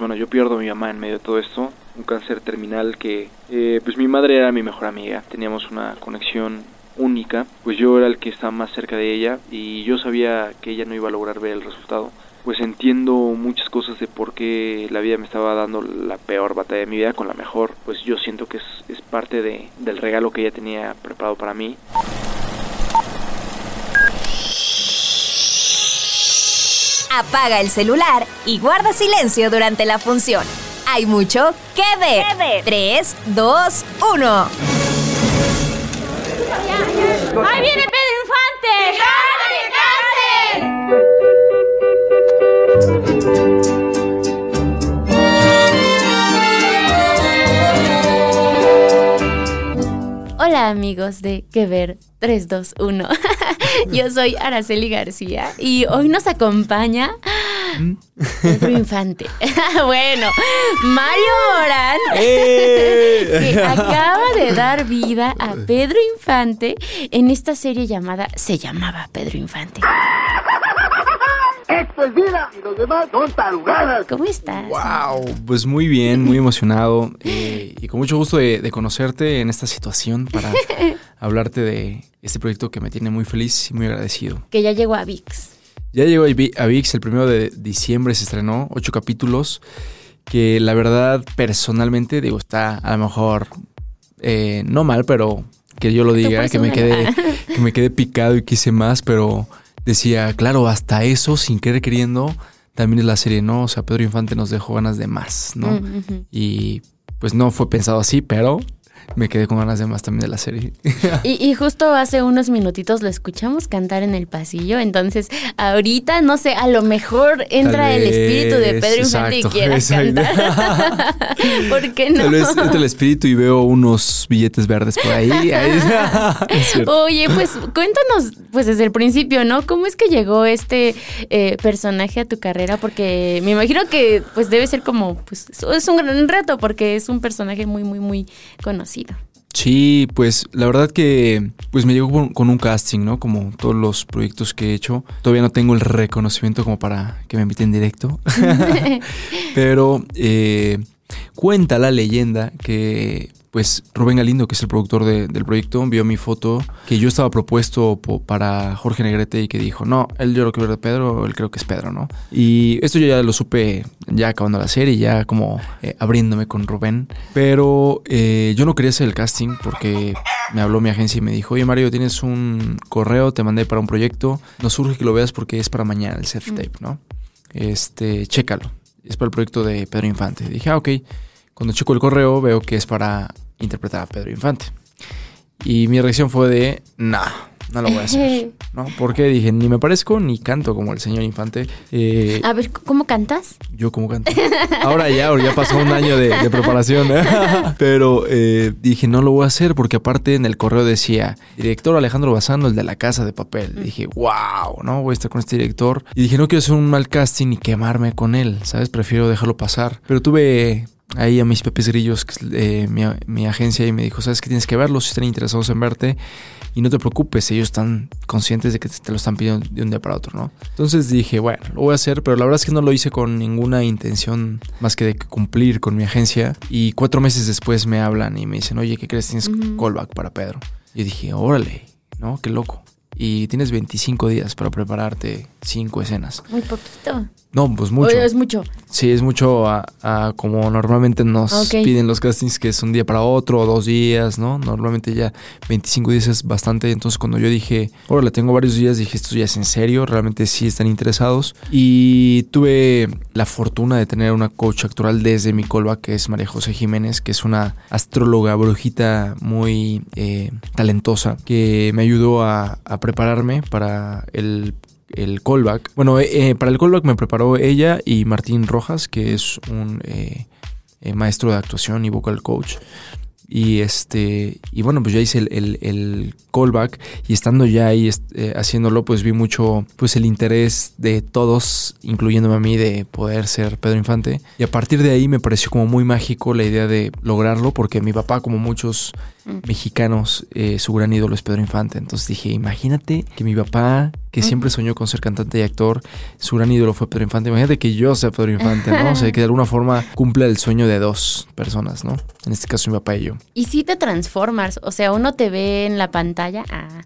bueno, yo pierdo a mi mamá en medio de todo esto, un cáncer terminal que, eh, pues mi madre era mi mejor amiga, teníamos una conexión única, pues yo era el que estaba más cerca de ella y yo sabía que ella no iba a lograr ver el resultado. Pues entiendo muchas cosas de por qué la vida me estaba dando la peor batalla de mi vida con la mejor. Pues yo siento que es, es parte de, del regalo que ella tenía preparado para mí. Apaga el celular y guarda silencio durante la función. Hay mucho que ver. 3, 2, 1. ¡Ahí viene Pedro Infante! Amigos de Que Ver 321. Yo soy Araceli García y hoy nos acompaña Pedro Infante. bueno, Mario Morán, que acaba de dar vida a Pedro Infante en esta serie llamada Se llamaba Pedro Infante. Esto es vida y los demás son tarugadas. ¿Cómo estás? Wow, pues muy bien, muy emocionado eh, y con mucho gusto de, de conocerte en esta situación para hablarte de este proyecto que me tiene muy feliz y muy agradecido. Que ya llegó a VIX. Ya llegó a Vi- a VIX, el primero de diciembre se estrenó, ocho capítulos, que la verdad personalmente digo, está a lo mejor eh, no mal, pero que yo lo diga, que me, quedé, presúmela. que me quedé picado y quise más, pero decía, claro, hasta eso, sin querer queriendo, también es la serie, ¿no? O sea, Pedro Infante nos dejó ganas de más, ¿no? Mm. Y pues no fue pensado así, pero me quedé con ganas de más también de la serie. Y, y justo hace unos minutitos lo escuchamos cantar en el pasillo, entonces ahorita, no sé, a lo mejor entra el espíritu de Pedro Infante y quiera cantar. ¿Por qué no? Tal vez entra el espíritu y veo unos billetes verdes por ahí. Oye, pues cuéntanos, pues desde el principio, ¿no? ¿Cómo es que llegó este eh, personaje a tu carrera? Porque me imagino que pues debe ser como, pues es un gran reto porque es un personaje muy, muy, muy conocido. Sí, pues la verdad que pues me llegó con, con un casting, ¿no? Como todos los proyectos que he hecho. Todavía no tengo el reconocimiento como para que me inviten directo. Pero eh, cuenta la leyenda que pues Rubén Galindo, que es el productor de- del proyecto, vio mi foto que yo estaba propuesto po- para Jorge Negrete y que dijo, no, él yo lo quiero ver de Pedro, él creo que es Pedro, ¿no? Y esto yo ya lo supe ya acabando la serie, ya como eh, abriéndome con Rubén. Pero eh, yo no quería hacer el casting porque me habló mi agencia y me dijo, oye Mario, tienes un correo, te mandé para un proyecto, nos surge que lo veas porque es para mañana el self-tape, ¿no? Este, chécalo. Es para el proyecto de Pedro Infante. Dije, ah, ok. Cuando checo el correo veo que es para interpretar a Pedro Infante. Y mi reacción fue de, nah, no lo voy a hacer. ¿No? Porque dije, ni me parezco ni canto como el señor Infante. Eh, A ver, ¿cómo cantas? yo como canto. Ahora ya, ahora ya pasó un año de, de preparación. ¿eh? Pero eh, dije, no lo voy a hacer porque aparte en el correo decía, director Alejandro Bazano, el de la casa de papel. Y dije, wow, ¿no? Voy a estar con este director. Y dije, no quiero hacer un mal casting y quemarme con él, ¿sabes? Prefiero dejarlo pasar. Pero tuve ahí a mis Pepes Grillos, que eh, mi, mi agencia, y me dijo, ¿sabes qué tienes que verlos? Si están interesados en verte. Y no te preocupes, ellos están conscientes de que te lo están pidiendo de un día para otro, ¿no? Entonces dije, bueno, lo voy a hacer, pero la verdad es que no lo hice con ninguna intención más que de cumplir con mi agencia. Y cuatro meses después me hablan y me dicen, oye, ¿qué crees? Tienes callback para Pedro. Yo dije, órale, ¿no? Qué loco. Y tienes 25 días para prepararte cinco escenas. Muy poquito. No, pues mucho. Es mucho. Sí, es mucho a, a como normalmente nos Ok. piden los castings, que es un día para otro dos días, ¿no? Normalmente ya 25 días es bastante. Entonces, cuando yo dije, órale, tengo varios días, dije, esto ya es en serio, realmente sí están interesados. Y tuve la fortuna de tener una coach actoral desde mi callback, que es María José Jiménez, que es una astróloga brujita muy eh, talentosa, que me ayudó a, a prepararme para el el callback. Bueno, eh, para el callback me preparó ella y Martín Rojas, que es un eh, eh, maestro de actuación y vocal coach. Y este, y bueno, pues ya hice el, el- callback y estando ya ahí eh, haciéndolo, pues vi mucho pues el interés de todos, incluyéndome a mí, de poder ser Pedro Infante. Y a partir de ahí me pareció como muy mágico la idea de lograrlo, porque mi papá, como muchos mexicanos, eh, su gran ídolo es Pedro Infante. Entonces dije, imagínate que mi papá, que siempre soñó con ser cantante y actor, su gran ídolo fue Pedro Infante. Imagínate que yo sea Pedro Infante, ¿no? O sea, que de alguna forma cumpla el sueño de dos personas, ¿no? En este caso mi papá y yo. Y sí te transformas, o sea, uno te ve en la pantalla ah,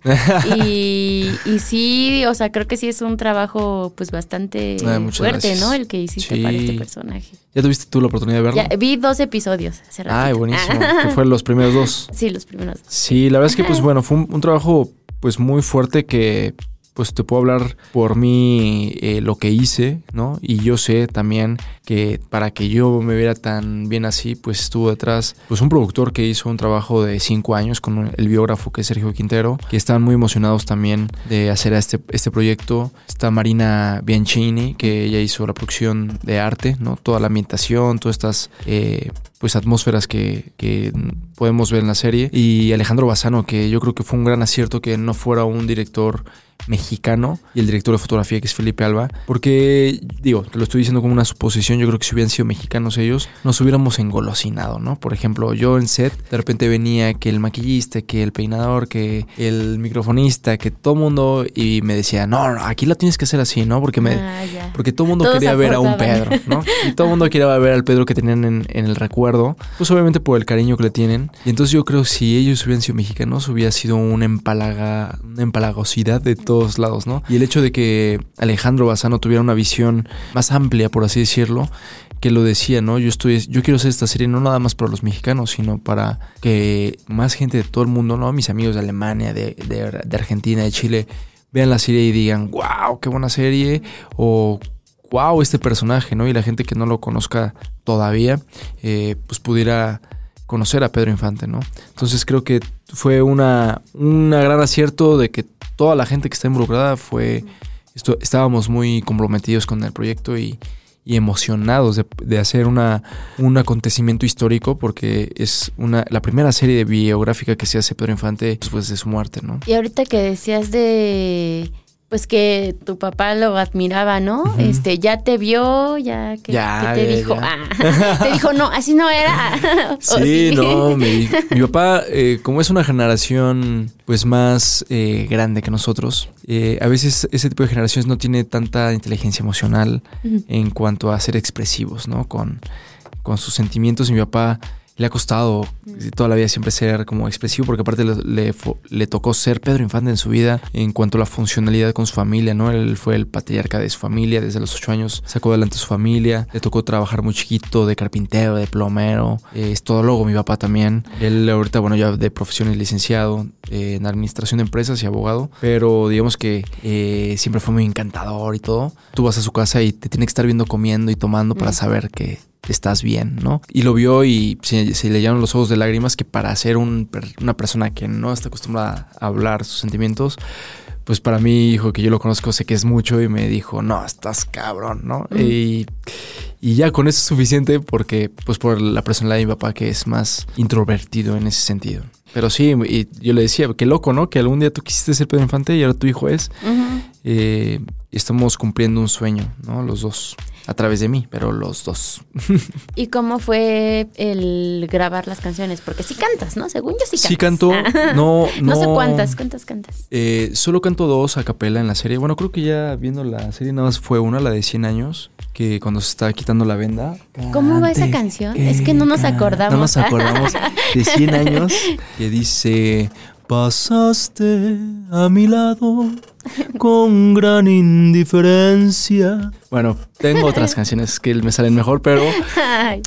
y, y sí, o sea, creo que sí es un trabajo pues bastante muchas fuerte, gracias. ¿no? El que hiciste Sí. para este personaje. ¿Ya tuviste tú la oportunidad de verlo? Ya, vi dos episodios hace ratito. Ay, buenísimo. que fueron los primeros dos. Sí, los primeros. Sí, la verdad es que, pues bueno, fue un, un trabajo pues muy fuerte que pues te puedo hablar por mí eh, lo que hice, ¿no? Y yo sé también que para que yo me viera tan bien así, pues estuvo detrás pues un productor que hizo un trabajo de cinco años con el biógrafo que es Sergio Quintero, que estaban muy emocionados también de hacer este, este proyecto. Está Marina Bianchini, que ella hizo la producción de arte, ¿no? Toda la ambientación, todas estas eh, pues atmósferas que, que podemos ver en la serie. Y Alejandro Bazano, que yo creo que fue un gran acierto que no fuera un director mexicano y el director de fotografía que es Felipe Alba, porque digo, te lo estoy diciendo como una suposición, yo creo que si hubieran sido mexicanos ellos, nos hubiéramos engolosinado, ¿no? Por ejemplo, yo en set, de repente venía que el maquillista, que el peinador, que el microfonista, que todo mundo y me decía, no, no, aquí lo tienes que hacer así, ¿no? Porque me... Ah. Porque todo el mundo Todos quería ver a un. Pedro, ¿no? Y todo el mundo quería ver al Pedro que tenían en, en el recuerdo. Pues obviamente por el cariño que le tienen. Y entonces yo creo que si ellos hubieran sido mexicanos, hubiera sido una empalaga, una empalagosidad de todos lados, ¿no? Y el hecho de que Alejandro Bazano tuviera una visión más amplia, por así decirlo, que lo decía, ¿no? Yo estoy, yo quiero hacer esta serie no nada más para los mexicanos, sino para que más gente de todo el mundo, ¿no? Mis amigos de Alemania, de, de, Argentina, de Chile, vean la serie y digan, wow, qué buena serie, o wow, este personaje, ¿no? Y la gente que no lo conozca todavía, eh, pues pudiera conocer a Pedro Infante, ¿no? Entonces creo que fue una, una gran acierto de que toda la gente que está involucrada fue, esto, estábamos muy comprometidos con el proyecto y, y emocionados de, de hacer una, un acontecimiento histórico porque es una, la primera serie de biográfica que se hace Pedro Infante después de su muerte, ¿no? Y ahorita que decías de pues que tu papá lo admiraba, ¿no? Este, ya te vio, ya que, Ya, que te ya, dijo, ya. ah, te dijo, no, así no era. ¿O Sí, no, mi, mi papá, eh, como es una generación pues más eh, grande que nosotros, eh, a veces ese tipo de generaciones no tiene tanta inteligencia emocional en cuanto a ser expresivos, ¿no? Con, con sus sentimientos. Y mi papá le ha costado toda la vida siempre ser como expresivo, porque aparte le, le tocó ser Pedro Infante en su vida en cuanto a la funcionalidad con su familia, ¿no? Él fue el patriarca de su familia, desde los ocho años sacó adelante a su familia, le tocó trabajar muy chiquito de carpintero, de plomero, eh, es todólogo mi papá también. Él ahorita, bueno, ya de profesión es licenciado eh, en administración de empresas y abogado, pero digamos que eh, siempre fue muy encantador y todo. Tú vas a su casa y te tiene que estar viendo comiendo y tomando para saber que estás bien, ¿no? Y lo vio y se, se le llenaron los ojos de lágrimas que para ser un una persona que no está acostumbrada a hablar sus sentimientos, pues para mí, hijo, que yo lo conozco, sé que es mucho y me dijo, no, estás cabrón, ¿no? Y, y ya con eso es suficiente porque, pues por la personalidad de mi papá que es más introvertido en ese sentido. Pero sí, y yo le decía, qué loco, ¿no? Que algún día tú quisiste ser Pedro Infante y ahora tu hijo es. Eh, estamos cumpliendo un sueño, ¿no? Los dos. A través de mí, pero los dos. ¿Y cómo fue el grabar las canciones? Porque sí cantas, ¿no? Según yo sí cantas. Sí canto, no, no. No sé cuántas, cuántas cantas. Eh, solo canto dos a capela en la serie. Bueno, creo que ya viendo la serie nada más fue una, la de 100 años, que cuando se está quitando la venda. ¿Cómo va esa canción? Es que no nos acordamos. No nos acordamos de 100 años, que dice... Pasaste a mi lado con gran indiferencia. Bueno, tengo otras canciones que me salen mejor, pero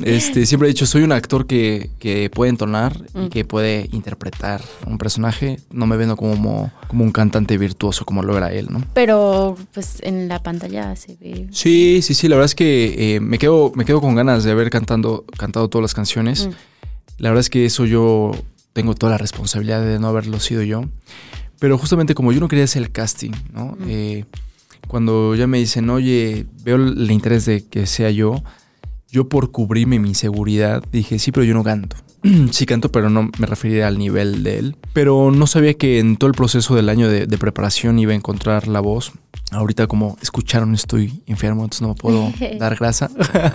este, siempre he dicho, soy un actor que, que puede entonar y que puede interpretar un personaje. No me vendo como, como un cantante virtuoso como lo era él, ¿no? Pero pues en la pantalla se ve. Sí, sí, sí. La verdad es que eh, me, quedo, me quedo con ganas de haber cantando, cantado todas las canciones. Mm. La verdad es que eso yo tengo toda la responsabilidad de no haberlo sido yo. Pero justamente como yo no quería hacer el casting, ¿no? Eh, cuando ya me dicen, oye, veo el interés de que sea yo, yo por cubrirme mi inseguridad dije, sí, pero yo no canto. sí canto, pero no me refería al nivel de él. Pero no sabía que en todo el proceso del año de, de preparación iba a encontrar la voz. Ahorita como escucharon estoy enfermo, entonces no me puedo dar grasa.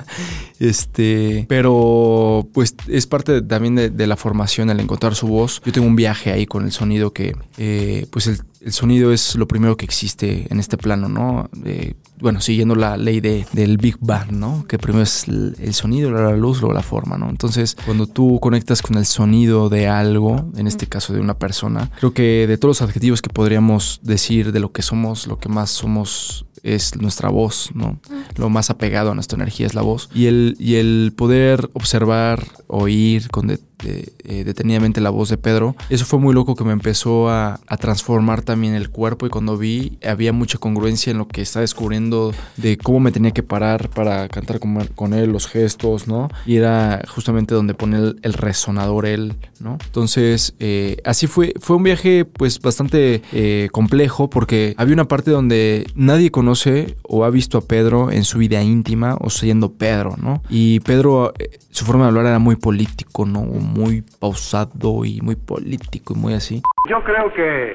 este, pero pues es parte también de, de, la formación el encontrar su voz. Yo tengo un viaje ahí con el sonido que eh, pues el, el, sonido es lo primero que existe en este plano, ¿no? Eh, bueno, siguiendo la ley de, del Big Bang, ¿no? Que primero es el, el sonido, luego la luz, luego la forma, ¿no? Entonces, cuando tú conectas con el sonido de algo, en este caso de una persona, creo que de todos los adjetivos que podríamos decir de lo que somos, lo que más somos es nuestra voz, ¿no? Lo más apegado a nuestra energía es la voz. Y el, y el poder observar, oír con de, de, eh, detenidamente la voz de Pedro, eso fue muy loco que me empezó a, transformar también el cuerpo y cuando vi había mucha congruencia en lo que estaba descubriendo de cómo me tenía que parar para cantar con, él, los gestos, ¿no? Y era justamente donde pone el, resonador él, ¿no? Entonces, eh, así fue, fue un viaje pues bastante eh, complejo porque había una parte donde nadie conoce o ha visto a Pedro en su vida íntima o siendo Pedro, ¿no? Y Pedro, su forma de hablar era muy político, ¿no? Muy pausado y muy político y muy así. Yo creo que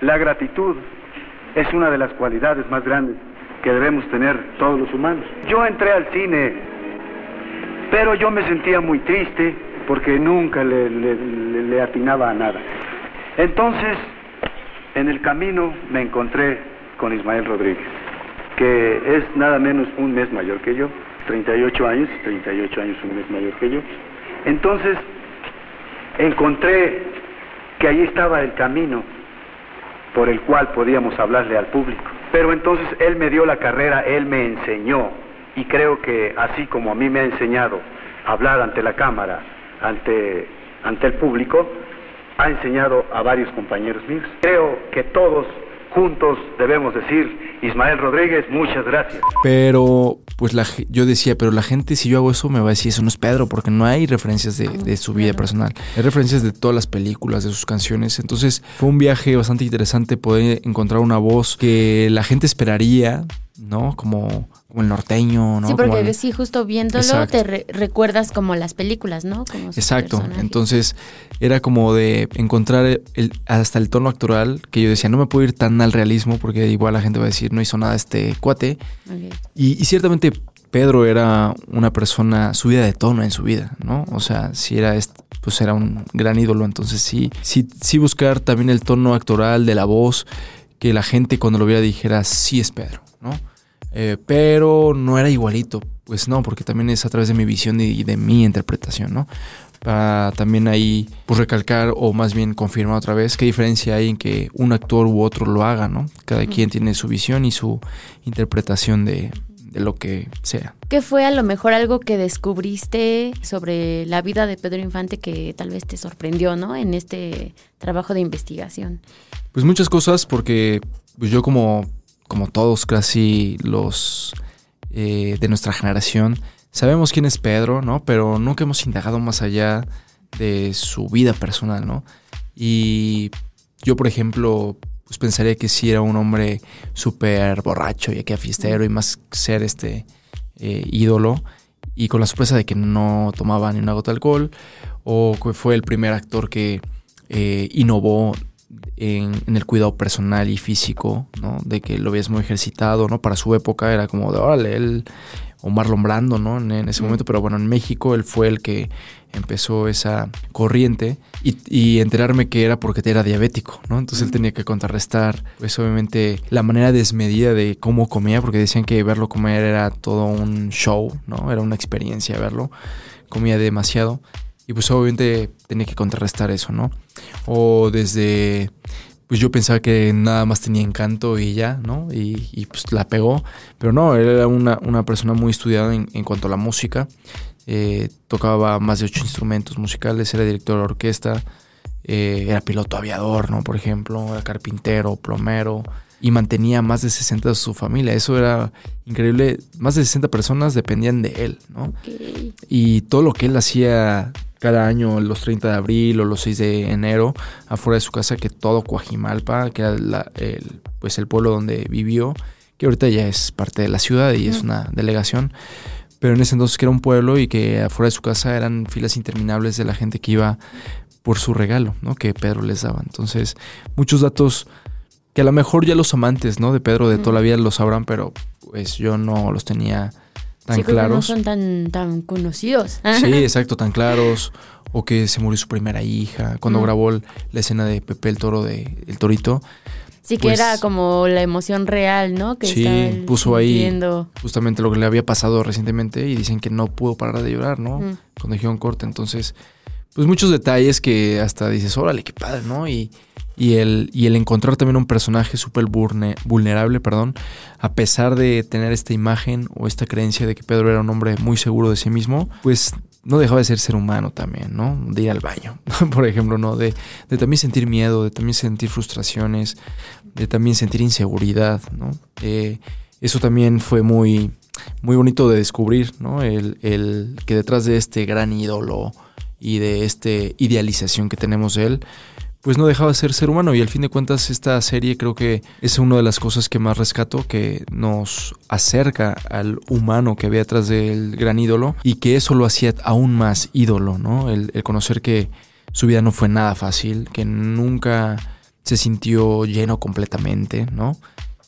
la gratitud es una de las cualidades más grandes que debemos tener todos los humanos. Yo entré al cine, pero yo me sentía muy triste porque nunca le, le, atinaba a nada. Entonces, en el camino me encontré con Ismael Rodríguez, que es nada menos un mes mayor que yo, 38 años, 38 años un mes mayor que yo. Entonces, encontré que ahí estaba el camino por el cual podíamos hablarle al público. Pero entonces él me dio la carrera, él me enseñó, y creo que así como a mí me ha enseñado a hablar ante la cámara, ante, ante el público, ha enseñado a varios compañeros míos. Creo que todos juntos debemos decir, Ismael Rodríguez, muchas gracias. Pero, pues la, yo decía, pero la gente si yo hago eso me va a decir, eso no es Pedro, porque no hay referencias de, de su vida personal. Hay referencias de todas las películas, de sus canciones. Entonces fue un viaje bastante interesante poder encontrar una voz que la gente esperaría, ¿no? Como, como el norteño, ¿no? Sí, porque el... sí, justo viéndolo Exacto. te re recuerdas como las películas, ¿no? Como Exacto. Personaje. Entonces era como de encontrar el, hasta el tono actoral que yo decía, no me puedo ir tan al realismo porque igual la gente va a decir, no hizo nada este cuate. Okay. Y, y ciertamente Pedro era una persona subida de tono en su vida, ¿no? O sea, si era pues era un gran ídolo, entonces sí, sí, sí buscar también el tono actoral de la voz, que la gente cuando lo viera dijera, sí es Pedro, ¿no? Eh, pero no era igualito, pues no, porque también es a través de mi visión y de, mi interpretación, ¿no? Para también ahí pues recalcar o más bien confirmar otra vez qué diferencia hay en que un actor u otro lo haga, ¿no? Cada quien tiene su visión y su interpretación de, de lo que sea. ¿Qué fue a lo mejor algo que descubriste sobre la vida de Pedro Infante que tal vez te sorprendió, ¿no? En este trabajo de investigación. Pues muchas cosas porque pues yo como como todos casi los eh, de nuestra generación, sabemos quién es Pedro, ¿no? Pero nunca hemos indagado más allá de su vida personal, ¿no? Y yo, por ejemplo, pues pensaría que sí era un hombre súper borracho y que fiestero y más ser este eh, ídolo. Y con la sorpresa de que no tomaba ni una gota de alcohol, o que fue el primer actor que eh, innovó en, en, el cuidado personal y físico, ¿no? De que lo veías muy ejercitado, ¿no? Para su época era como de, órale, él, o Marlon Brando, ¿no? En, en ese mm. momento, pero bueno, en México él fue el que empezó esa corriente y, y, enterarme que era porque era diabético, ¿no? Entonces mm. él tenía que contrarrestar, pues obviamente, la manera desmedida de cómo comía, porque decían que verlo comer era todo un show, ¿no? Era una experiencia verlo, comía demasiado. Y pues obviamente tenía que contrarrestar eso, ¿no? O desde, pues yo pensaba que nada más tenía encanto y ya, ¿no? Y, y pues la pegó. Pero no, él era una, una persona muy estudiada en, en, cuanto a la música. Eh, tocaba más de ocho instrumentos musicales, era director de orquesta, eh, era piloto aviador, ¿no? Por ejemplo, era carpintero, plomero y mantenía más de 60 de su familia. Eso era increíble. Más de 60 personas dependían de él, ¿no? Okay. Y todo lo que él hacía cada año, los 30 de abril o los 6 de enero, afuera de su casa, que todo Coajimalpa, que era la, el, pues el pueblo donde vivió, que ahorita ya es parte de la ciudad y es una delegación. Pero en ese entonces que era un pueblo y que afuera de su casa eran filas interminables de la gente que iba por su regalo, ¿no? Que Pedro les daba. Entonces, muchos datos que a lo mejor ya los amantes, ¿no? De Pedro de toda la vida lo sabrán, pero pues yo no los tenía tan Sí, creo que no claros. son tan, tan conocidos. Sí, exacto, tan claros. O que se murió su primera hija. Cuando Mm. grabó la escena de Pepe el Toro de El Torito, Sí, que Pues- era como la emoción real, ¿no? Que Sí, puso ahí- sintiendo. justamente lo que le había pasado recientemente y dicen que no pudo parar de llorar, ¿no? Mm. Cuando dijeron corte. Entonces, pues muchos detalles que hasta dices, órale, qué padre, ¿no? Y, y, el, y el encontrar también un personaje súper vulne- vulnerable, perdón, a pesar de tener esta imagen o esta creencia de que Pedro era un hombre muy seguro de sí mismo, pues no dejaba de ser ser humano también, ¿no? De ir al baño, por ejemplo, ¿no? De, de también sentir miedo, de también sentir frustraciones, de también sentir inseguridad, ¿no? Eh, eso también fue muy, muy bonito de descubrir, ¿no? El, el que detrás de este gran ídolo y de esta idealización que tenemos de él, pues no dejaba de ser ser humano. Y al fin de cuentas, esta serie creo que es una de las cosas que más rescato, que nos acerca al humano que había detrás del gran ídolo y que eso lo hacía aún más ídolo, ¿no? El, el conocer que su vida no fue nada fácil, que nunca se sintió lleno completamente, ¿no?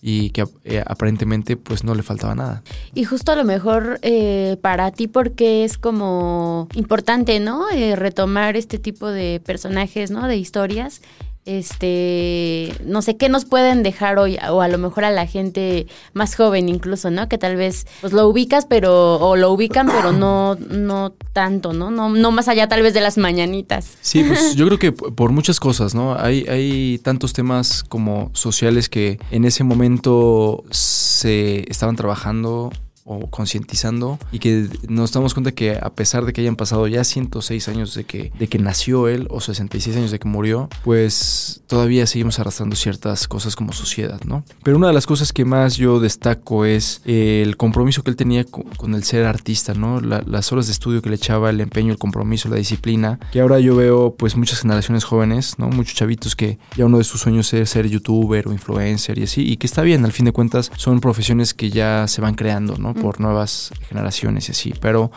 Y que eh, aparentemente pues no le faltaba nada. Y justo a lo mejor eh, para ti porque es como importante, ¿no? Eh, retomar este tipo de personajes, ¿no? De historias. Este, no sé qué nos pueden dejar hoy o a lo mejor a la gente más joven incluso, ¿no? Que tal vez pues lo ubicas, pero o lo ubican, pero no no tanto, ¿no? No no más allá tal vez de las mañanitas. Sí, pues yo creo que por muchas cosas, ¿no? Hay, hay tantos temas como sociales que en ese momento se estaban trabajando o concientizando y que nos damos cuenta que a pesar de que hayan pasado ya 106 años de que, de que nació él o 66 años de que murió, pues todavía seguimos arrastrando ciertas cosas como sociedad, ¿no? Pero una de las cosas que más yo destaco es el compromiso que él tenía con, el ser artista, ¿no? La- las horas de estudio que le echaba, el empeño, el compromiso, la disciplina, que ahora yo veo pues muchas generaciones jóvenes, ¿no? Muchos chavitos que ya uno de sus sueños es ser youtuber o influencer y así, y que está bien, al fin de cuentas son profesiones que ya se van creando, ¿no? Por nuevas generaciones y así, pero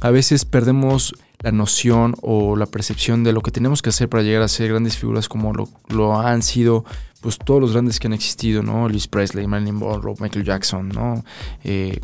a veces perdemos la noción o la percepción de lo que tenemos que hacer para llegar a ser grandes figuras como lo, han sido pues todos los grandes que han existido, ¿no? Elvis Presley, Marilyn Monroe, Michael Jackson, ¿no? Eh,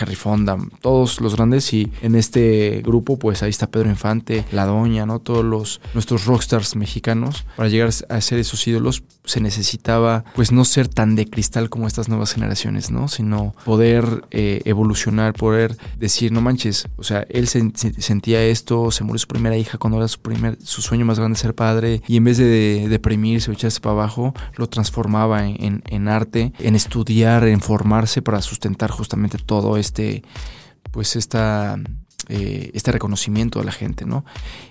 Harry Fonda, todos los grandes y en este grupo pues ahí está Pedro Infante, La Doña, ¿no? Todos los nuestros rockstars mexicanos. Para llegar a ser esos ídolos se necesitaba pues no ser tan de cristal como estas nuevas generaciones, ¿no? Sino poder eh, evolucionar, poder decir, no manches, o sea, él se- se- sentía esto, se murió su primera hija cuando era su primer, su sueño más grande ser padre y en vez de deprimirse o echarse para abajo, lo transformaba en, en- en arte, en estudiar, en formarse para sustentar justamente todo este, pues esta, eh, este reconocimiento de la gente, ¿no?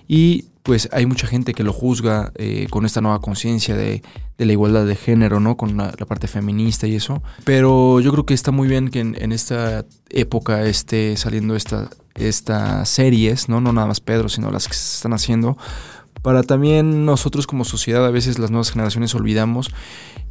Y pues hay mucha gente que lo juzga eh, con esta nueva conciencia de, la igualdad de género, ¿no? Con la, parte feminista y eso. Pero yo creo que está muy bien que en, esta época esté saliendo esta, estas series, ¿no? No nada más Pedro, sino las que se están haciendo. Para también nosotros como sociedad, a veces las nuevas generaciones olvidamos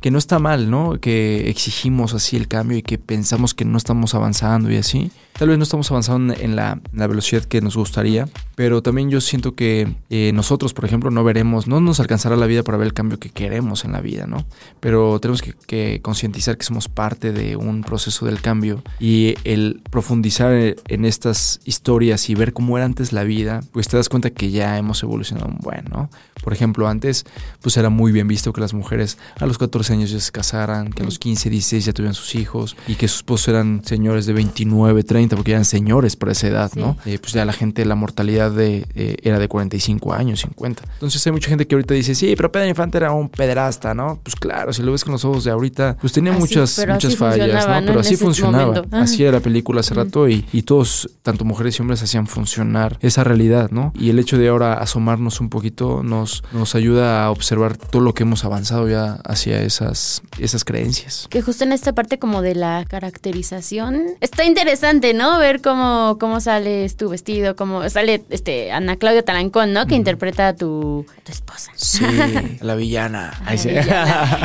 que no está mal, ¿no? Que exigimos así el cambio y que pensamos que no estamos avanzando y así. Tal vez no estamos avanzando en la, velocidad que nos gustaría, pero también yo siento que eh, nosotros, por ejemplo, no veremos, no nos alcanzará la vida para ver el cambio que queremos en la vida, ¿no? Pero tenemos que, que concientizar que somos parte de un proceso del cambio y el profundizar en estas historias y ver cómo era antes la vida, pues te das cuenta que ya hemos evolucionado un buen, ¿no? Por ejemplo, antes pues era muy bien visto que las mujeres a los 14 años ya se casaran, que a los 15, 16 ya tuvieran sus hijos y que sus esposos eran señores de 29, 30, porque eran señores para esa edad, ¿no? Eh, pues ya la gente, la mortalidad de, eh, era de 45 años, 50. Entonces hay mucha gente que ahorita dice, sí, pero Pedro Infante era un pederasta, ¿no? Pues claro, si lo ves con los ojos de ahorita, pues tenía Así, muchas, muchas fallas, ¿no? ¿no? Pero En así funcionaba. Ah. Así era la película hace rato y, y todos, tanto mujeres y hombres, hacían funcionar esa realidad, ¿no? Y el hecho de ahora asomarnos un poquito nos, nos ayuda a observar todo lo que hemos avanzado ya hacia esas, esas creencias. Que justo en esta parte como de la caracterización está interesante, interesante, ¿no? Ver cómo, cómo sales tu vestido, cómo sale este Ana Claudia Talancón, ¿no? Que interpreta a tu, a tu esposa. Sí, la villana. Ahí sí.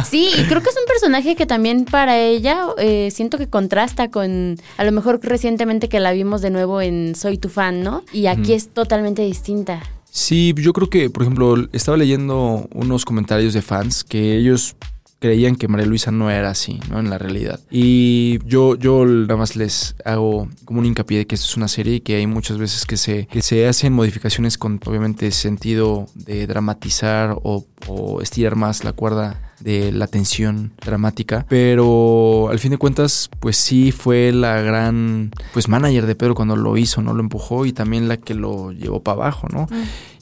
Sí, y creo que es un personaje que también para ella eh, siento que contrasta con a lo mejor recientemente que la vimos de nuevo en Soy tu fan, ¿no? Y aquí es totalmente distinta. Sí, yo creo que, por ejemplo, estaba leyendo unos comentarios de fans que ellos creían que María Luisa no era así, ¿no? En la realidad. Y yo, yo nada más les hago como un hincapié de que esto es una serie y que hay muchas veces que se, que se hacen modificaciones con obviamente sentido de dramatizar o, o estirar más la cuerda de la tensión dramática, pero al fin de cuentas, pues sí fue la gran, pues manager de Pedro cuando lo hizo, ¿no? Lo empujó y también la que lo llevó para abajo, ¿no?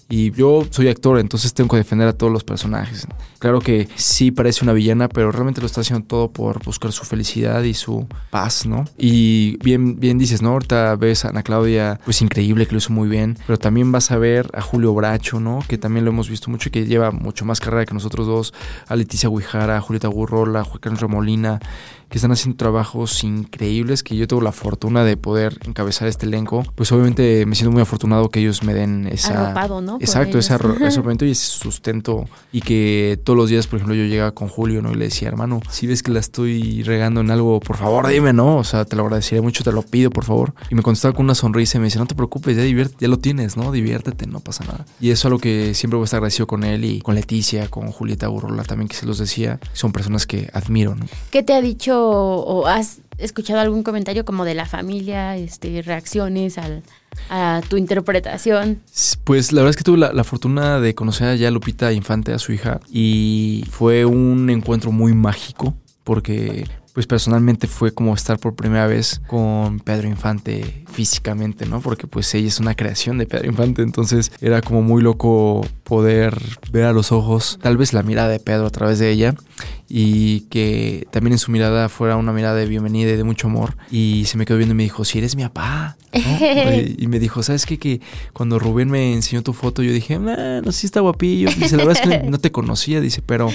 Y yo soy actor, entonces tengo que defender a todos los personajes. Claro que sí parece una villana, pero realmente lo está haciendo todo por buscar su felicidad y su paz, ¿no? Y bien, bien dices, ¿no? Ahorita ves a Ana Claudia, pues increíble que lo hizo muy bien, pero también vas a ver a Julio Bracho, ¿no? Que también lo hemos visto mucho y que lleva mucho más carrera que nosotros dos, a Leticia Guijara, a Julieta Gurrola, a Juan Carlos Remolina, que están haciendo trabajos increíbles, que yo tengo la fortuna de poder encabezar este elenco. Pues obviamente me siento muy afortunado que ellos me den esa... Arropado, ¿no? Exacto, ese, ese momento y ese sustento. Y que todos los días, por ejemplo, yo llegaba con Julio, ¿no? Y le decía, hermano, si ves que la estoy regando en algo, por favor, dime, ¿no? O sea, te lo agradecería mucho, te lo pido, por favor. Y me contestaba con una sonrisa y me decía, no te preocupes, ya, ya lo tienes, ¿no? Diviértete, no pasa nada. Y eso es algo que siempre voy a estar agradecido con él y con Leticia, con Julieta Burrola también, que se los decía. Son personas que admiro, ¿no? ¿Qué te ha dicho o has escuchado algún comentario como de la familia, este, reacciones al, a tu interpretación? Pues la verdad es que tuve la, fortuna de conocer a Lupita Infante, a su hija, y fue un encuentro muy mágico porque pues personalmente fue como estar por primera vez con Pedro Infante físicamente, ¿no? Porque pues ella es una creación de Pedro Infante, entonces era como muy loco poder ver a los ojos tal vez la mirada de Pedro a través de ella y que también en su mirada fuera una mirada de bienvenida y de mucho amor y se me quedó viendo y me dijo, si eres mi papá. ¿no? y, me dijo, ¿sabes qué? Que cuando Rubén me enseñó tu foto yo dije, no, sí está guapillo. Dice, la verdad es que no te conocía, dice, pero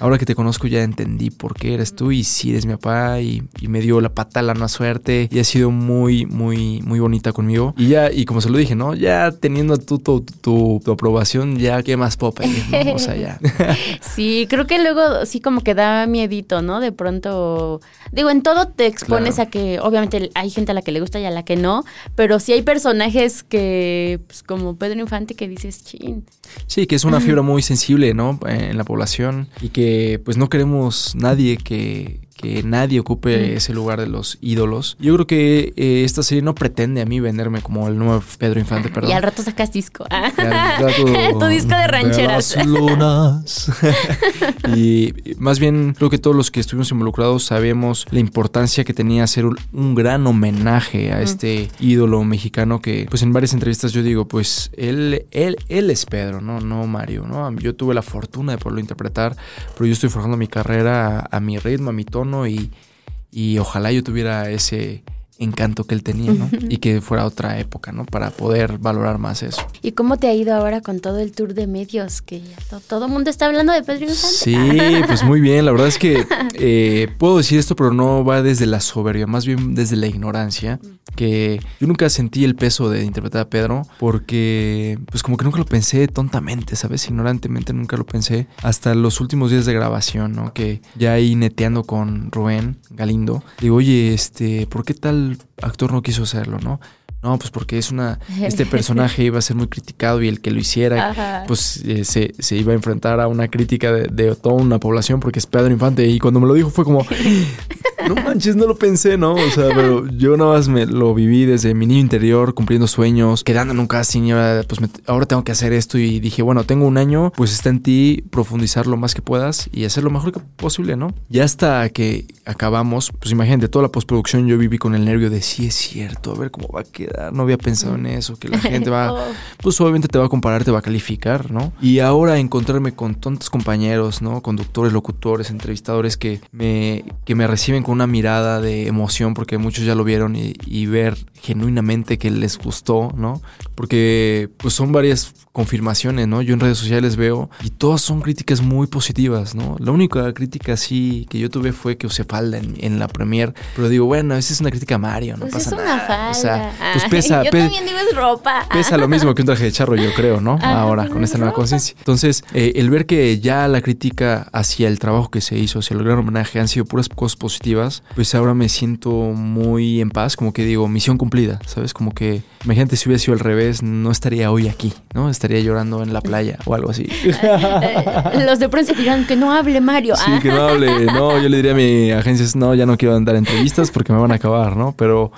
ahora que te conozco ya entendí por qué eres tú y si eres mi papá y, y me dio la pata la más suerte y ha sido muy, muy, muy bonita conmigo. Y ya, y como se lo dije, ¿no? Ya teniendo tú tu, tu, tu aprobación, ya qué más pedir, ¿no? O sea, ya. Sí, creo que luego sí como que da miedito, ¿no? De pronto, digo, en todo te expones Claro. a que obviamente hay gente a la que le gusta y a la que no, pero sí hay personajes que, pues como Pedro Infante, que dices, chin. Sí, que es una fibra muy sensible, ¿no? En la población y que pues no queremos nadie que, que nadie ocupe ese lugar de los ídolos. Yo creo que eh, esta serie no pretende a mí venderme como el nuevo Pedro Infante, perdón. Y al rato sacas disco. Ah. Y rato tu disco de rancheras. las lunas. y más bien creo que todos los que estuvimos involucrados sabemos la importancia que tenía hacer un, un gran homenaje a este ídolo mexicano que pues en varias entrevistas yo digo pues él él él es Pedro, no no Mario, ¿no? Yo tuve la fortuna de poderlo interpretar, pero yo estoy forjando mi carrera a, a mi ritmo, a mi tono y ojalá yo tuviera ese encanto que él tenía, ¿no? Y que fuera otra época, ¿no? Para poder valorar más eso. ¿Y cómo te ha ido ahora con todo el tour de medios? Que ya to- todo el mundo está hablando de Pedro Infante. Sí, pues muy bien. La verdad es que eh, puedo decir esto, pero no va desde la soberbia, más bien desde la ignorancia. Que yo nunca sentí el peso de interpretar a Pedro porque, pues como que nunca lo pensé tontamente, ¿sabes? Ignorantemente nunca lo pensé. Hasta los últimos días de grabación, ¿no? Que ya ahí neteando con Rubén Galindo, digo, oye, este, ¿por qué tal actor no quiso hacerlo, no? No, pues porque es una. Este personaje iba a ser muy criticado y el que lo hiciera, Ajá. pues eh, se, se iba a enfrentar a una crítica de, de toda una población porque es Pedro Infante. Y cuando me lo dijo fue como, no manches, no lo pensé, ¿no? O sea, pero yo nada más me lo viví desde mi niño interior, cumpliendo sueños, quedando en un casting y ahora, pues me- ahora tengo que hacer esto. Y dije, bueno, tengo un año, pues está en ti profundizar lo más que puedas y hacer lo mejor que posible, ¿no? Ya hasta que acabamos, pues imagínate, toda la postproducción yo viví con el nervio de sí es cierto, a ver cómo va a quedar. No había pensado en eso, que la gente va, Oh. pues obviamente te va a comparar, te va a calificar, ¿no? Y ahora encontrarme con tantos compañeros, ¿no? Conductores, locutores, entrevistadores que me, que me reciben con una mirada de emoción porque muchos ya lo vieron y, y ver genuinamente que les gustó, ¿no? Porque pues son varias confirmaciones, ¿no? Yo en redes sociales veo y todas son críticas muy positivas, ¿no? La única crítica sí que yo tuve fue que usé falda en, en la premier, pero digo, bueno, esa es una crítica a Mario, no Pues pasa es una nada. falda. O sea, pues pesa, yo pe- también digo es ropa. pesa lo mismo que un traje de charro, yo creo, ¿no? Ah, Ahora, pues con es esta nueva conciencia. Entonces, eh, el ver que ya la crítica hacia el trabajo que se hizo, hacia el gran homenaje, han sido puras cosas positivas, pues ahora me siento muy en paz, como que digo, misión cumplida, ¿sabes? Como que, imagínate si hubiera sido al revés, no estaría hoy aquí, ¿no? Estaría llorando en la playa o algo así. Eh, Los de prensa dirán que no hable Mario. Sí, que no hable. No, yo le diría a mi agencia, no, ya no quiero andar en entrevistas porque me van a acabar, ¿no? Pero,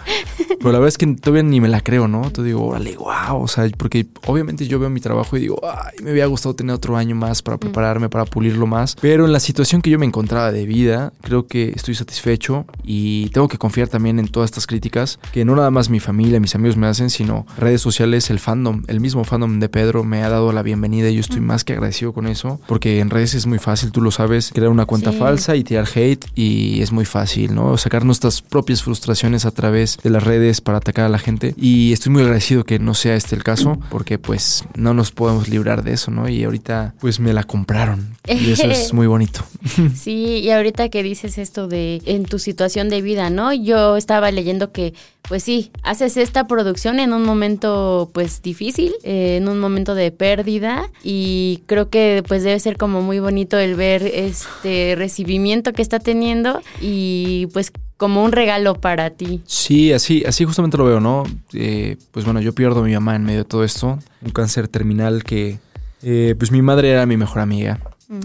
pero la verdad es que todavía ni me la creo, ¿no? Te digo, órale, wow. O sea, porque obviamente yo veo mi trabajo y digo, ay, me hubiera gustado tener otro año más para prepararme, para pulirlo más. Pero en la situación que yo me encontraba de vida, creo que estoy satisfecho y tengo que confiar también en todas estas críticas que no nada más mi familia, mis amigos me hacen, sino redes sociales, el fandom, el mismo fandom de Pedro me ha dado la bienvenida y yo estoy más que agradecido con eso, porque en redes es muy fácil, tú lo sabes, crear una cuenta Sí. falsa y tirar hate y es muy fácil, ¿no? Sacar nuestras propias frustraciones a través de las redes para atacar a la gente y estoy muy agradecido que no sea este el caso, porque pues no nos podemos librar de eso, ¿no? Y ahorita pues me la compraron y eso es muy bonito. Sí, y ahorita que dices esto de en tu situación de vida, ¿no? Yo estaba leyendo que, pues sí, haces esta producción en un momento, pues difícil, eh, en un momento de pérdida, y creo que, pues debe ser como muy bonito el ver este recibimiento que está teniendo y, pues, como un regalo para ti. Sí, así, así justamente lo veo, ¿no? Eh, pues bueno, yo pierdo a mi mamá en medio de todo esto, un cáncer terminal que, eh, pues mi madre era mi mejor amiga.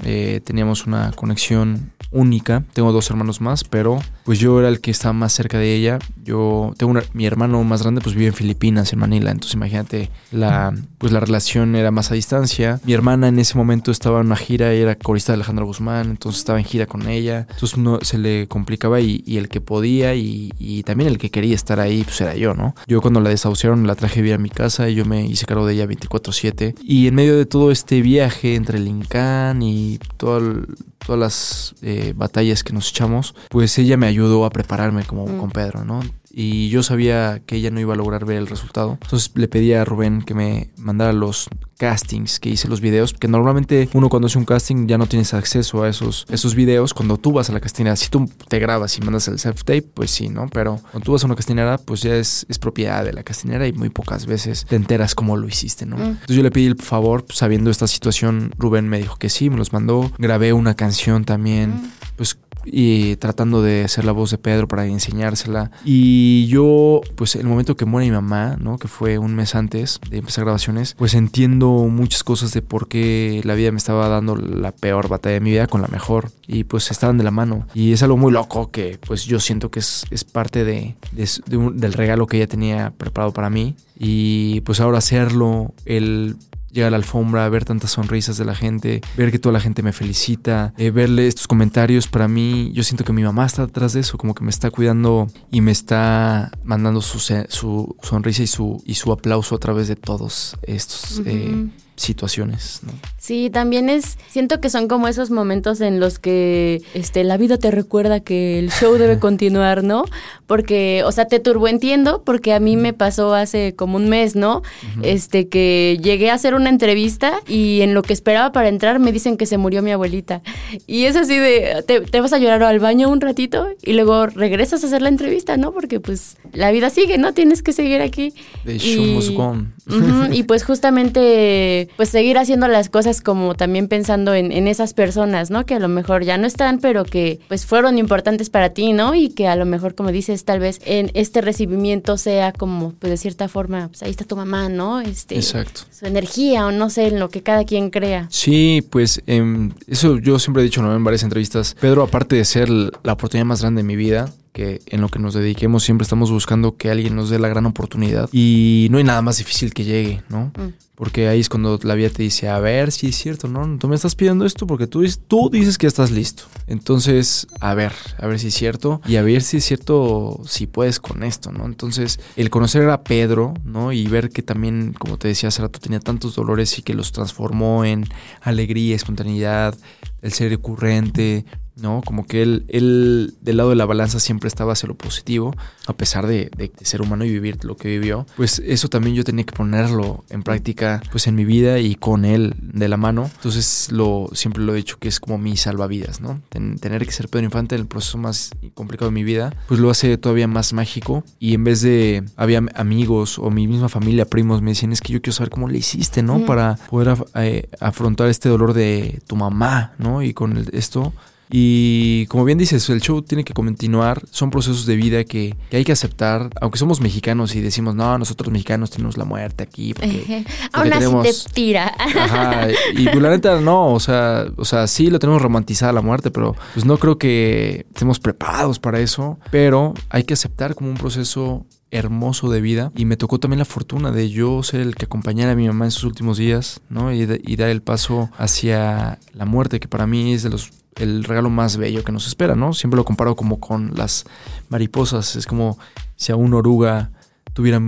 Eh, teníamos una conexión única. Tengo dos hermanos más, pero pues yo era el que estaba más cerca de ella. Yo tengo una- mi hermano más grande, pues vive en Filipinas, en Manila. Entonces imagínate, la, pues la relación era más a distancia. Mi hermana en ese momento estaba en una gira era corista de Alejandra Guzmán, entonces estaba en gira con ella. Entonces se le complicaba y, el que podía y, y también el que quería estar ahí, pues era yo, ¿no? Yo cuando la desahuciaron la traje a vivir a mi casa y yo me hice cargo de ella 24/7. Y en medio de todo este viaje entre el Incán y todo el- todas las eh, batallas que nos echamos, pues ella me ayudó a prepararme como Mm. con Pedro, ¿no? Y yo sabía que ella no iba a lograr ver el resultado. Entonces le pedí a Rubén que me mandara los castings que hice los videos, porque normalmente uno cuando hace un casting ya no tienes acceso a esos, esos videos. Cuando tú vas a la castinera, si tú te grabas y mandas el self-tape, pues sí, ¿no? Pero cuando tú vas a una castinera, pues ya es, es propiedad de la castinera y muy pocas veces te enteras cómo lo hiciste, ¿no? Mm. Entonces yo le pedí el favor, pues, sabiendo esta situación, Rubén me dijo que sí, me los mandó. Grabé una canción también, pues y tratando de hacer la voz de Pedro para enseñársela. Y yo, pues el momento que muere mi mamá, ¿no? Que fue un mes antes de empezar grabaciones, pues entiendo muchas cosas de por qué la vida me estaba dando la peor batalla de mi vida con la mejor. Y pues estaban de la mano. Y es algo muy loco que pues yo siento que es, es parte de, de- un- del regalo que ella tenía preparado para mí. Y pues ahora hacerlo, el llegar a la alfombra, ver tantas sonrisas de la gente, ver que toda la gente me felicita, eh, verle estos comentarios, para mí, yo siento que mi mamá está detrás de eso, como que me está cuidando y me está mandando su, su sonrisa y su, y su aplauso a través de todos estos eh. Situaciones. ¿no? Sí, también es, siento que son como esos momentos en los que este, la vida te recuerda que el show debe continuar, ¿no? Porque, o sea, te turbo entiendo, porque a mí me pasó hace como un mes, ¿no? Este, que llegué a hacer una entrevista y en lo que esperaba para entrar me dicen que se murió mi abuelita. Y es así de, te, te vas a llorar al baño un ratito y luego regresas a hacer la entrevista, ¿no? Porque pues la vida sigue, ¿no? Tienes que seguir aquí. The show must Y- go on. Ujú, y pues justamente, pues seguir haciendo las cosas como también pensando en, en esas personas, ¿no? Que a lo mejor ya no están, pero que pues fueron importantes para ti, ¿no? Y que a lo mejor, como dices, tal vez en este recibimiento sea como, pues de cierta forma, pues ahí está tu mamá, ¿no? Este, Exacto. Su energía o no sé, en lo que cada quien crea. Sí, pues em, eso yo siempre he dicho ¿no? en varias entrevistas. Pedro, aparte de ser la oportunidad más grande de mi vida, que en lo que nos dediquemos siempre estamos buscando que alguien nos dé la gran oportunidad. Y no hay nada más difícil que llegue, ¿no? Mm. Porque ahí es cuando la vida te dice, a ver si es cierto, ¿no? Tú me estás pidiendo esto porque tú, dices- tú dices que estás listo. Entonces, a ver, a ver si es cierto. Y a ver si es cierto si puedes con esto, ¿no? Entonces, el conocer a Pedro, ¿no? Y ver que también, como te decía hace rato, tenía tantos dolores y que los transformó en alegría, espontaneidad, el ser recurrente, ¿no? Como que él, él del lado de la balanza siempre estaba hacia lo positivo, a pesar de, de ser humano y vivir lo que vivió. Pues eso también yo tenía que ponerlo en práctica, pues en mi vida y con él de la mano. Entonces lo, siempre lo he dicho que es como mi salvavidas, ¿no? tener que ser Pedro Infante en el proceso más complicado de mi vida, pues lo hace todavía más mágico. Y en vez de, había amigos o mi misma familia, primos, me decían, es que yo quiero saber cómo le hiciste, ¿no? Para poder eh, afrontar este dolor de tu mamá, ¿no? Y con esto y como bien dices, el show tiene que continuar. Son procesos de vida que, hay que aceptar. Aunque somos mexicanos y decimos, no, nosotros mexicanos tenemos la muerte aquí. Porque, Aún así te tira. Ajá. Y pues la neta, no. O sea, o sea, sí lo tenemos romantizada la muerte, pero pues no creo que estemos preparados para eso. Pero hay que aceptar como un proceso hermoso de vida y me tocó también la fortuna de yo ser el que acompañara a mi mamá en sus últimos días, ¿no? Y, dar el paso hacia la muerte, que para mí es el regalo más bello que nos espera, ¿no? Siempre lo comparo como con las mariposas. Es como si a una oruga tuviera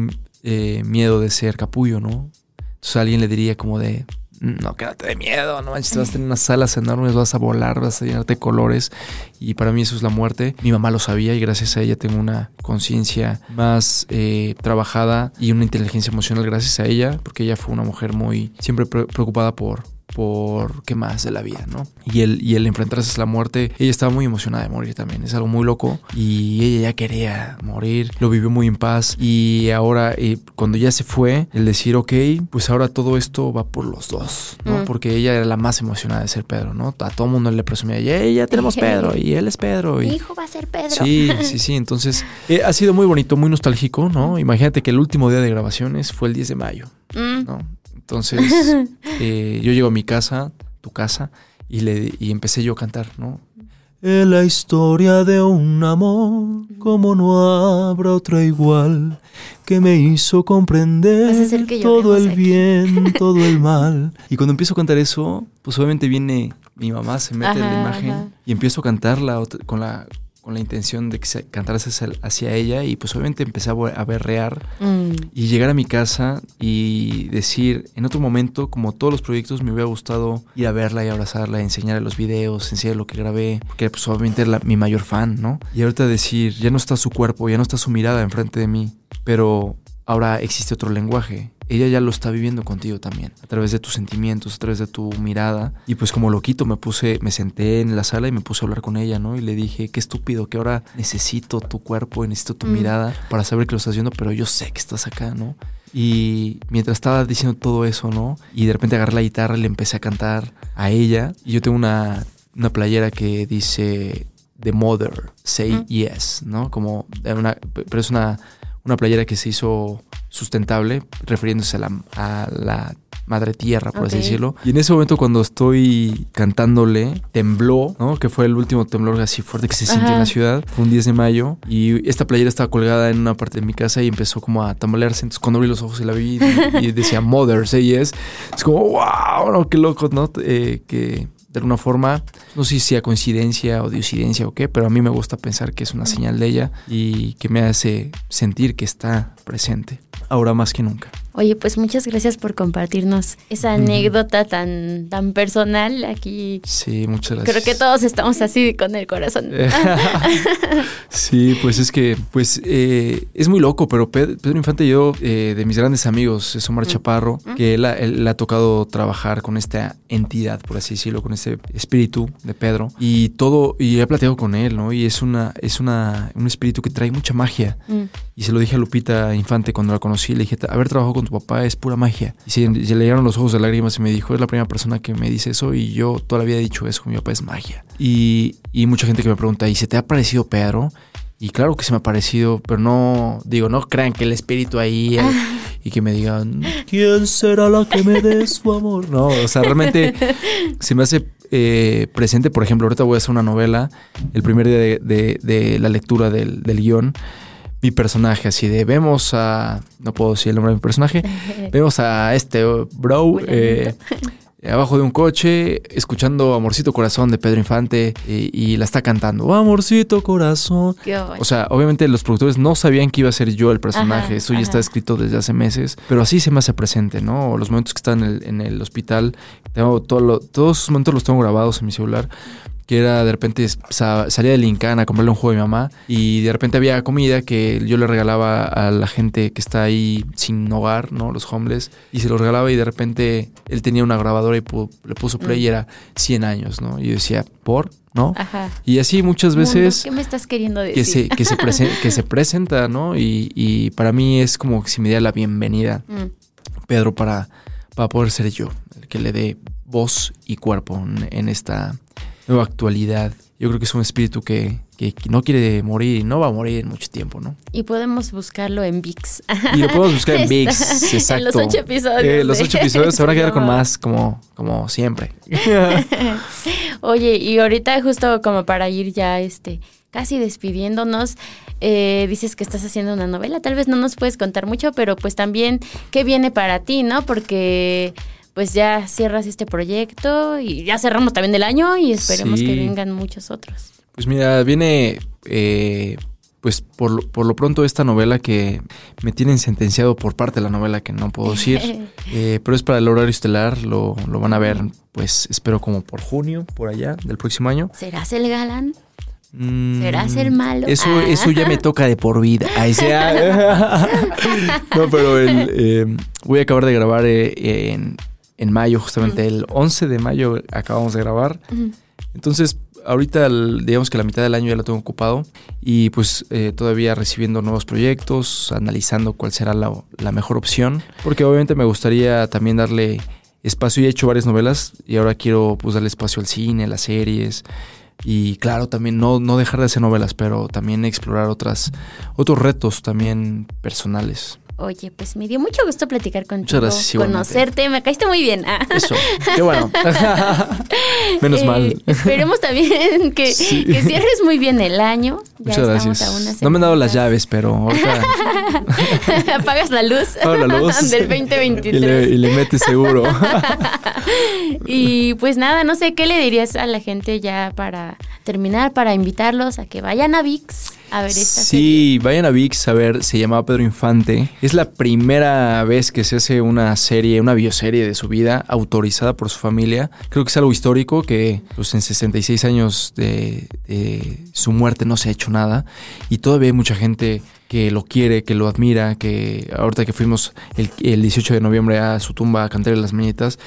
eh, miedo de ser capullo, ¿no? Entonces alguien le diría como de, no, quédate de miedo, no manches, vas a tener unas alas enormes, vas a volar, vas a llenarte de colores. Y para mí eso es la muerte. Mi mamá lo sabía y gracias a ella tengo una conciencia más eh, trabajada y una inteligencia emocional gracias a ella, porque ella fue una mujer muy siempre preocupada por por qué más de la vida, ¿no? Y el, y el enfrentarse a la muerte, ella estaba muy emocionada de morir también, es algo muy loco y ella ya quería morir, lo vivió muy en paz y ahora eh, cuando ya se fue, el decir, ok, pues ahora todo esto va por los dos, ¿no? Mm. Porque ella era la más emocionada de ser Pedro, ¿no? A todo mundo le presumía, ya, ya tenemos Pedro y él es Pedro. Y... Mi hijo va a ser Pedro. Sí, sí, sí, entonces eh, ha sido muy bonito, muy nostálgico, ¿no? Imagínate que el último día de grabaciones fue el 10 de mayo, mm. ¿no? Entonces, eh, yo llego a mi casa, tu casa, y, le, y empecé yo a cantar, ¿no? Es la historia de un amor, como no habrá otra igual, que me hizo comprender todo el bien, todo el mal. Y cuando empiezo a cantar eso, pues obviamente viene mi mamá, se mete en la imagen y empiezo a cantarla con la con la intención de que se cantase hacia ella y pues obviamente empecé a berrear mm. y llegar a mi casa y decir, en otro momento, como todos los proyectos, me hubiera gustado ir a verla y abrazarla, enseñarle los videos, enseñarle lo que grabé, porque pues obviamente era mi mayor fan, ¿no? Y ahorita decir, ya no está su cuerpo, ya no está su mirada enfrente de mí, pero ahora existe otro lenguaje ella ya lo está viviendo contigo también, a través de tus sentimientos, a través de tu mirada. Y pues como loquito me puse, me senté en la sala y me puse a hablar con ella, ¿no? Y le dije, qué estúpido, que ahora necesito tu cuerpo y necesito tu mm. mirada para saber que lo estás viendo, pero yo sé que estás acá, ¿no? Y mientras estaba diciendo todo eso, ¿no? Y de repente agarré la guitarra y le empecé a cantar a ella. Y yo tengo una, una playera que dice The Mother, Say Yes, ¿no? Como una, pero es una, una playera que se hizo sustentable, refiriéndose a la, madre tierra, por así decirlo. Y en ese momento cuando estoy cantándole, tembló, ¿no? Que fue el último temblor así fuerte que se sintió en la ciudad. Fue un 10 de mayo y esta playera estaba colgada en una parte de mi casa y empezó como a tambalearse. Entonces cuando abrí los ojos y la vi y, decía Mother, say yes. Es como, wow, no, qué loco, ¿no? Eh, que de alguna forma, no sé si sea coincidencia o diosidencia o qué, pero a mí me gusta pensar que es una señal de ella y que me hace sentir que está presente, ahora más que nunca. Oye, pues muchas gracias por compartirnos esa anécdota tan, tan personal aquí. Sí, muchas gracias. Creo que todos estamos así con el corazón. sí, pues es que, pues eh, es muy loco, pero Pedro, Infante y yo, eh, de mis grandes amigos, es Omar mm. Chaparro, mm. que él, él, ha tocado trabajar con esta entidad, por así decirlo, con este espíritu de Pedro. Y todo, y he platicado con él, ¿no? Y es una, es una, un espíritu que trae mucha magia. Mm. Y se lo dije a Lupita Infante cuando la conocí, le dije, haber trabajado con tu papá es pura magia. Y se, le llegaron los ojos de lágrimas y me dijo, es la primera persona que me dice eso y yo toda la vida he dicho eso, mi papá es magia. Y, y mucha gente que me pregunta, ¿y se te ha parecido Pedro? Y claro que se me ha parecido, pero no, digo, no crean que el espíritu ahí ah. y que me digan, ¿quién será la que me dé su amor? No, o sea, realmente se me hace eh, presente, por ejemplo, ahorita voy a hacer una novela, el primer día de, de, la lectura del, del guion mi personaje, así de vemos a, no puedo decir el nombre de mi personaje, vemos a este bro eh, abajo de un coche, escuchando Amorcito Corazón de Pedro Infante y, la está cantando, Amorcito Corazón. O sea, obviamente los productores no sabían que iba a ser yo el personaje, eso ya está escrito desde hace meses, pero así se me hace presente, ¿no? Los momentos que están en el, hospital, tengo todo todos esos momentos los tengo grabados en mi celular que era de repente sa- salía del Incán a comprarle un juego a mi mamá y de repente había comida que yo le regalaba a la gente que está ahí sin hogar, ¿no? Los homeless, y se los regalaba y de repente él tenía una grabadora y le puso play y era 100 años, ¿no? Y yo decía, ¿por? ¿No? Ajá. Y así muchas veces ¿Qué me estás queriendo decir? que se, que, se presen- que se presenta, ¿no? Y, y para mí es como si me diera la bienvenida, Mm. Pedro, para, para poder ser yo, el que le dé voz y cuerpo en, en esta nueva actualidad. Yo creo que es un espíritu que, que- que no quiere morir y no va a morir en mucho tiempo, ¿no? Y podemos buscarlo en VIX. Y lo podemos buscar en VIX, exacto. En los ocho episodios. Eh, los ocho episodios se van a quedar con más, como, como siempre. Oye, y ahorita justo como para ir ya este casi despidiéndonos, eh, dices que estás haciendo una novela, tal vez no nos puedes contar mucho, pero pues también qué viene para ti, ¿no? Porque pues ya cierras este proyecto y ya cerramos también el año y esperemos Sí. que vengan muchos otros. Pues mira, viene, eh, pues por, lo- por lo pronto esta novela que me tienen sentenciado por parte de la novela que no puedo decir, eh, pero es para el horario estelar, lo, lo van a ver, pues espero como por junio, por allá, del próximo año. ¿Serás el galán? Mm, ¿Serás el malo? Eso, Ah. eso ya me toca de por vida. Ahí sea. no, pero el, eh, voy a acabar de grabar eh, en, en mayo, justamente el 11 de mayo acabamos de grabar. Entonces, ahorita digamos que la mitad del año ya lo tengo ocupado y pues eh, todavía recibiendo nuevos proyectos, analizando cuál será la, la mejor opción, porque obviamente me gustaría también darle espacio, ya he hecho varias novelas y ahora quiero pues darle espacio al cine, las series y claro, también no, no dejar de hacer novelas, pero también explorar otras, otros retos también personales. Oye, pues me dio mucho gusto platicar contigo, gracias, conocerte, me caíste muy bien. Ah. Eso, qué bueno. Menos Eh, mal. Esperemos también que, Sí. que cierres muy bien el año. Ya Muchas gracias. a No me han dado las llaves, pero ahorita Apagas la luz, apago la luz. del Y le, 2023. y le metes seguro. Y pues nada, no sé, ¿qué le dirías a la gente ya para terminar, para invitarlos a que vayan a VIX a ver esta serie? Sí, vayan a VIX a ver, se llamaba Pedro Infante. Es la primera vez que se hace una serie, una bioserie de su vida, autorizada por su familia. Creo que es algo histórico que pues, en 66 años de, de su muerte no se ha hecho nada. Y todavía hay mucha gente que lo quiere, que lo admira, que ahorita que fuimos el, el 18 de noviembre a su tumba a cantarle las mañanitas,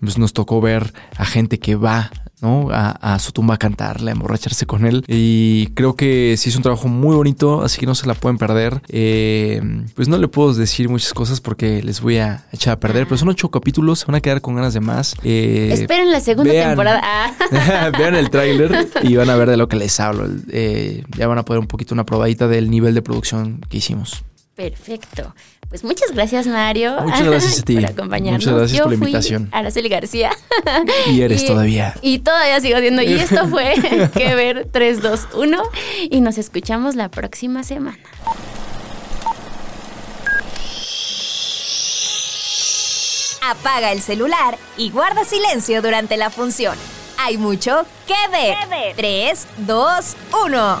pues nos tocó ver a gente que va ¿no? A, a su tumba a cantarle, a emborracharse con él. Y creo que sí es un trabajo muy bonito, así que no se la pueden perder. Eh, pues no le puedo decir muchas cosas porque les voy a echar a perder, pero son ocho capítulos, se van a quedar con ganas de más. Eh, Esperen la segunda vean- temporada. Ah. Vean el tráiler y van a ver de lo que les hablo. Eh, ya van a poder un poquito una probadita del nivel de producción que hicimos. Perfecto. Pues muchas gracias, Mario. Muchas gracias a ti. Por acompañarnos. Muchas gracias Yo por la fui invitación. Araceli García. Y eres todavía. Y todavía sigo siendo. Y esto fue Que Ver 3, 2, 1. Y nos escuchamos la próxima semana. Apaga el celular y guarda silencio durante la función. Hay mucho que ver. 3, 2, 1.